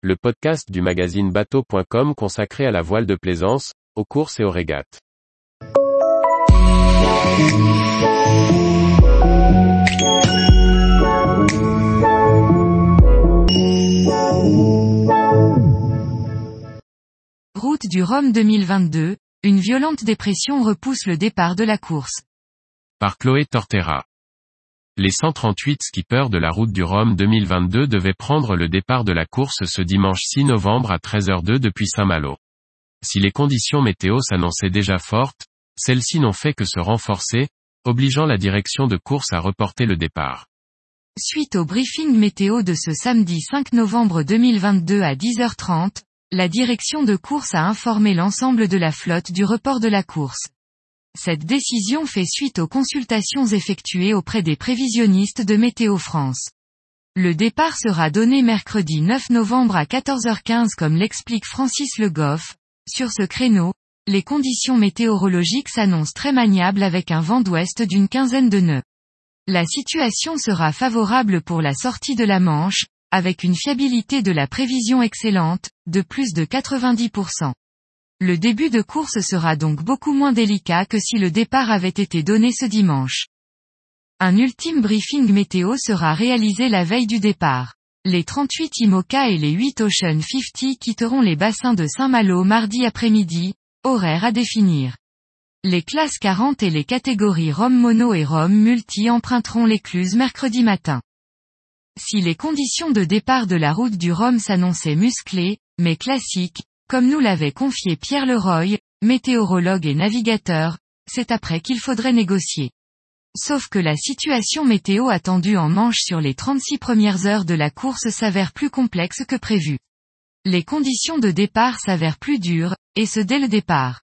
le podcast du magazine bateau.com consacré à la voile de plaisance, aux courses et aux régates. Route du Rhum 2022, une violente dépression repousse le départ de la course. Par Chloé Tortera. Les 138 skippers de la route du Rhum 2022 devaient prendre le départ de la course ce dimanche 6 novembre à 13h02 depuis Saint-Malo. Si les conditions météo s'annonçaient déjà fortes, celles-ci n'ont fait que se renforcer, obligeant la direction de course à reporter le départ. Suite au briefing météo de ce samedi 5 novembre 2022 à 10h30, la direction de course a informé l'ensemble de la flotte du report de la course. Cette décision fait suite aux consultations effectuées auprès des prévisionnistes de Météo France. Le départ sera donné mercredi 9 novembre à 14h15 comme l'explique Francis Le Goff. Sur ce créneau, les conditions météorologiques s'annoncent très maniables avec un vent d'ouest d'une quinzaine de nœuds. La situation sera favorable pour la sortie de la Manche, avec une fiabilité de la prévision excellente, de plus de 90%. Le début de course sera donc beaucoup moins délicat que si le départ avait été donné ce dimanche. Un ultime briefing météo sera réalisé la veille du départ. Les 38 IMOCA et les 8 Ocean 50 quitteront les bassins de Saint-Malo mardi après-midi, horaire à définir. Les classes 40 et les catégories Rome Mono et Rome Multi emprunteront l'écluse mercredi matin. Si les conditions de départ de la route du Rhum s'annonçaient musclées, mais classiques, comme nous l'avait confié Pierre Leroy, météorologue et navigateur, c'est après qu'il faudrait négocier. Sauf que la situation météo attendue en manche sur les 36 premières heures de la course s'avère plus complexe que prévu. Les conditions de départ s'avèrent plus dures, et ce dès le départ.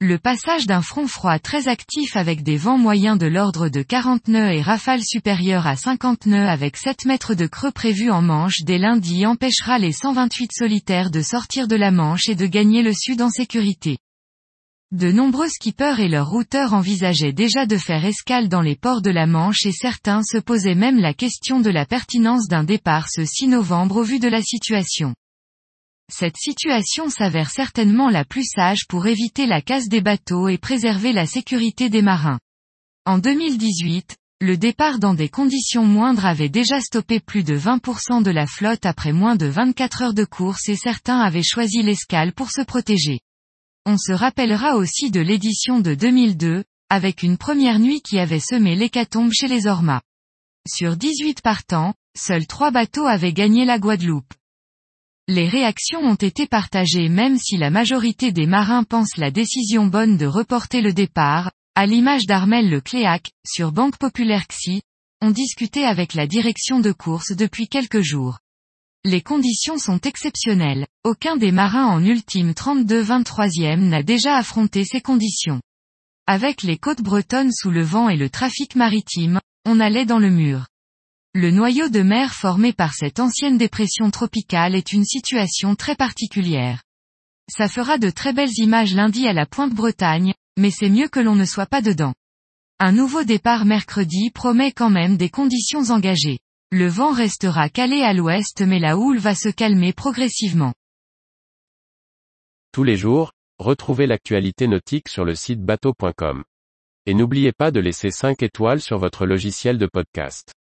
Le passage d'un front froid très actif avec des vents moyens de l'ordre de 40 nœuds et rafales supérieures à 50 nœuds avec 7 mètres de creux prévus en Manche dès lundi empêchera les 128 solitaires de sortir de la Manche et de gagner le sud en sécurité. De nombreux skippers et leurs routeurs envisageaient déjà de faire escale dans les ports de la Manche et certains se posaient même la question de la pertinence d'un départ ce 6 novembre au vu de la situation. Cette situation s'avère certainement la plus sage pour éviter la casse des bateaux et préserver la sécurité des marins. En 2018, le départ dans des conditions moindres avait déjà stoppé plus de 20% de la flotte après moins de 24 heures de course et certains avaient choisi l'escale pour se protéger. On se rappellera aussi de l'édition de 2002, avec une première nuit qui avait semé l'hécatombe chez les Ormas. Sur 18 partants, seuls 3 bateaux avaient gagné la Guadeloupe. Les réactions ont été partagées même si la majorité des marins pensent la décision bonne de reporter le départ, à l'image d'Armel Le Cléac, sur Banque Populaire XI, ont discuté avec la direction de course depuis quelques jours. Les conditions sont exceptionnelles, aucun des marins en ultime 32-23e n'a déjà affronté ces conditions. Avec les côtes bretonnes sous le vent et le trafic maritime, on allait dans le mur. Le noyau de mer formé par cette ancienne dépression tropicale est une situation très particulière. Ça fera de très belles images lundi à la Pointe Bretagne, mais c'est mieux que l'on ne soit pas dedans. Un nouveau départ mercredi promet quand même des conditions engagées. Le vent restera calé à l'ouest mais la houle va se calmer progressivement. Tous les jours, retrouvez l'actualité nautique sur le site bateau.com. Et n'oubliez pas de laisser 5 étoiles sur votre logiciel de podcast.